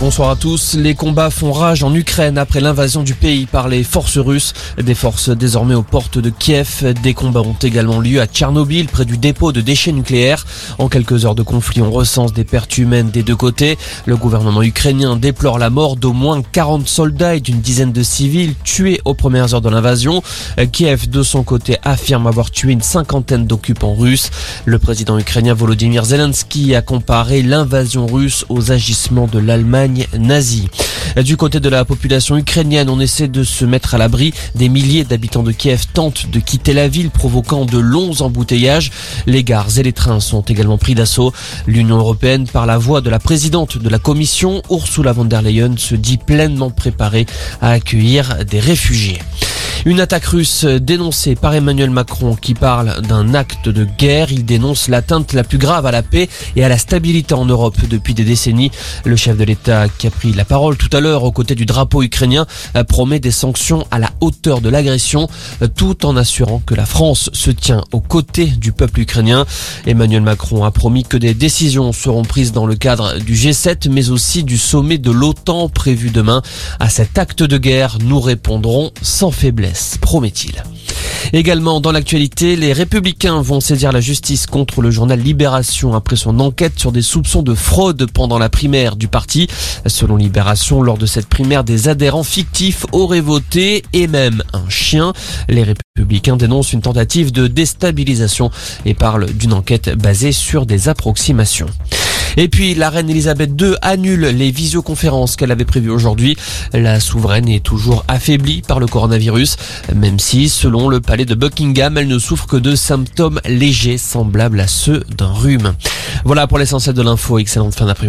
Bonsoir à tous. Les combats font rage en Ukraine après l'invasion du pays par les forces russes. Des forces désormais aux portes de Kiev. Des combats ont également lieu à Tchernobyl, près du dépôt de déchets nucléaires. En quelques heures de conflit, on recense des pertes humaines des deux côtés. Le gouvernement ukrainien déplore la mort d'au moins 40 soldats et d'une dizaine de civils tués aux premières heures de l'invasion. Kiev, de son côté, affirme avoir tué une cinquantaine d'occupants russes. Le président ukrainien Volodymyr Zelensky a comparé l'invasion russe aux agissements de l'Allemagne Du côté de la population ukrainienne, on essaie de se mettre à l'abri. Des milliers d'habitants de Kiev tentent de quitter la ville, provoquant de longs embouteillages. Les gares et les trains sont également pris d'assaut. L'Union européenne, par la voix de la présidente de la Commission, Ursula von der Leyen, se dit pleinement préparée à accueillir des réfugiés. Une attaque russe dénoncée par Emmanuel Macron qui parle d'un acte de guerre. Il dénonce l'atteinte la plus grave à la paix et à la stabilité en Europe depuis des décennies. Le chef de l'État qui a pris la parole tout à l'heure aux côtés du drapeau ukrainien promet des sanctions à la hauteur de l'agression tout en assurant que la France se tient aux côtés du peuple ukrainien. Emmanuel Macron a promis que des décisions seront prises dans le cadre du G7 mais aussi du sommet de l'OTAN prévu demain. À cet acte de guerre, nous répondrons sans promet-il. Également dans l'actualité, les républicains vont saisir la justice contre le journal Libération après son enquête sur des soupçons de fraude pendant la primaire du parti. Selon Libération, lors de cette primaire, des adhérents fictifs auraient voté et même un chien. Les républicains dénoncent une tentative de déstabilisation et parlent d'une enquête basée sur des approximations. Et puis la reine Elisabeth II annule les visioconférences qu'elle avait prévues aujourd'hui. La souveraine est toujours affaiblie par le coronavirus, même si, selon le palais de Buckingham, elle ne souffre que de symptômes légers semblables à ceux d'un rhume. Voilà pour l'essentiel de l'info. Excellente fin d'après-midi.